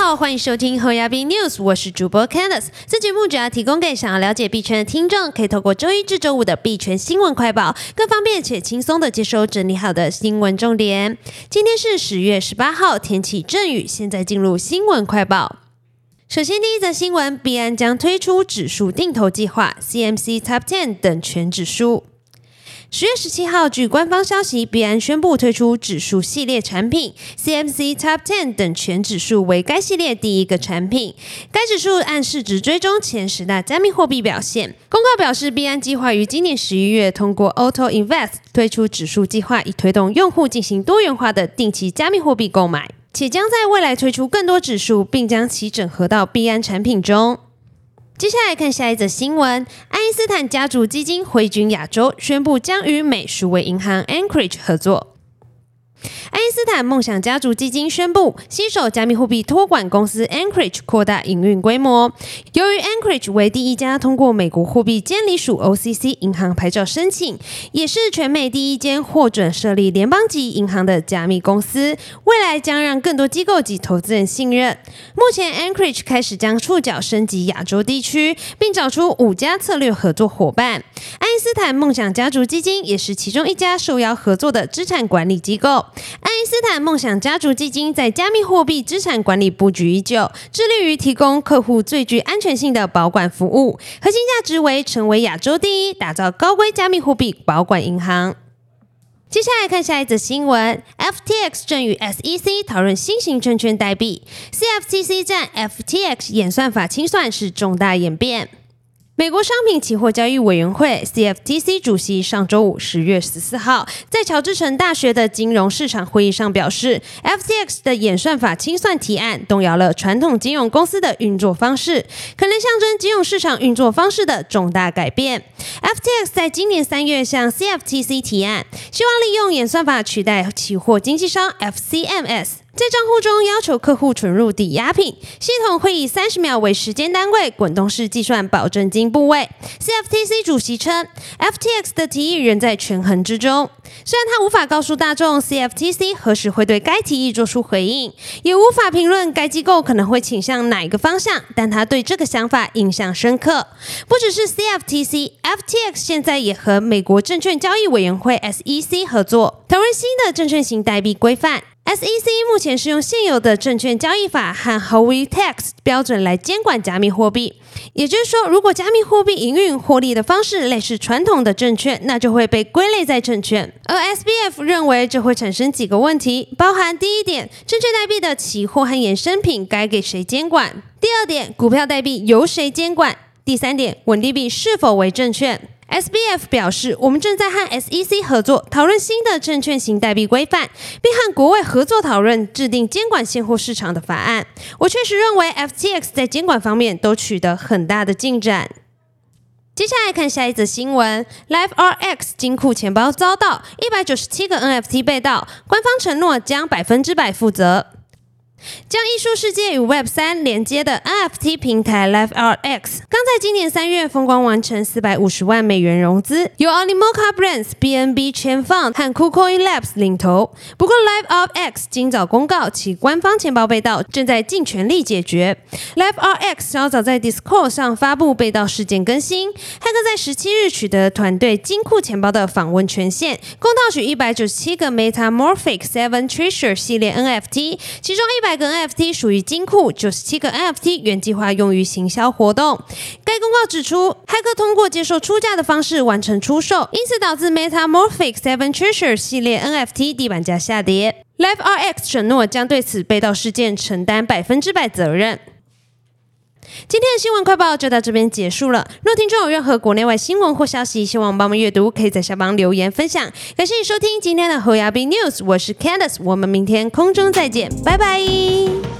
好，欢迎收听后亚币 News，我是主播 Candice。这节目主要提供给想要了解币圈的听众，可以透过周一至周五的币圈新闻快报，更方便且轻松的接收整理好的新闻重点。今天是十月十八号，天气阵雨。现在进入新闻快报。首先，第一则新闻，币安将推出指数定投计划，CMC Top Ten 等全指数。十月十七号，据官方消息，币安宣布推出指数系列产品，CMC Top Ten 等全指数为该系列第一个产品。该指数按市值追踪前十大加密货币表现。公告表示，币安计划于今年十一月通过 Auto Invest 推出指数计划，以推动用户进行多元化的定期加密货币购买，且将在未来推出更多指数，并将其整合到币安产品中。接下来看下一则新闻：爱因斯坦家族基金回军亚洲，宣布将与美数位银行 Anchorage 合作。爱因斯坦梦想家族基金宣布，携手加密货币托管公司 Anchorage 扩大营运规模。由于 Anchorage 为第一家通过美国货币监理署 OCC 银行牌照申请，也是全美第一间获准设立联邦级银行的加密公司，未来将让更多机构及投资人信任。目前 Anchorage 开始将触角升级亚洲地区，并找出五家策略合作伙伴。爱因斯坦梦想家族基金也是其中一家受邀合作的资产管理机构。爱因斯坦梦想家族基金在加密货币资产管理布局已久，致力于提供客户最具安全性的保管服务，核心价值为成为亚洲第一，打造高规加密货币保管银行。接下来看下一则新闻：FTX 正与 SEC 讨论新型证券代币，CFTC 战 FTX 演算法清算是重大演变。美国商品期货交易委员会 （CFTC） 主席上周五十月十四号在乔治城大学的金融市场会议上表示，FTX 的演算法清算提案动摇了传统金融公司的运作方式，可能象征金融市场运作方式的重大改变。FTX 在今年三月向 CFTC 提案，希望利用演算法取代期货经纪商 FCMS。在账户中要求客户存入抵押品，系统会以三十秒为时间单位滚动式计算保证金部位。CFTC 主席称，FTX 的提议仍在权衡之中。虽然他无法告诉大众 CFTC 何时会对该提议做出回应，也无法评论该机构可能会倾向哪一个方向，但他对这个想法印象深刻。不只是 CFTC，FTX 现在也和美国证券交易委员会 SEC 合作，讨论新的证券型代币规范。SEC 目前是用现有的证券交易法和 h o w e Tax 标准来监管加密货币，也就是说，如果加密货币营运获利的方式类似传统的证券，那就会被归类在证券。而 SBF 认为这会产生几个问题，包含第一点，证券代币的期货和衍生品该给谁监管；第二点，股票代币由谁监管；第三点，稳定币是否为证券。SBF 表示，我们正在和 SEC 合作，讨论新的证券型代币规范，并和国外合作讨论制定监管现货市场的法案。我确实认为 FTX 在监管方面都取得很大的进展。接下来看下一则新闻：LiveRx 金库钱包遭到一百九十七个 NFT 被盗，官方承诺将百分之百负责。将艺术世界与 Web 三连接的 NFT 平台 LiveRx 刚在今年三月风光完成四百五十万美元融资，由 Animoca Brands、BNB chan Fund 和 KuCoin Labs 领投。不过 LiveRx 今早公告其官方钱包被盗，正在尽全力解决。LiveRx 稍早在 Discord 上发布被盗事件更新，黑客在十七日取得团队金库钱包的访问权限，共盗取一百九十七个 Metamorphic Seven Treasure 系列 NFT，其中一。百个 NFT 属于金库，九十七个 NFT 原计划用于行销活动。公告指出，骇客通过接受出价的方式完成出售，因此导致 Metamorphic Seven Treasure 系列 NFT 地板价下跌。LiveRx 承诺将对此被盗事件承担百分之百责任。今天的新闻快报就到这边结束了。若听众有任何国内外新闻或消息，希望帮忙阅读，可以在下方留言分享。感谢你收听今天的侯亚斌 News，我是 Candice，我们明天空中再见，拜拜。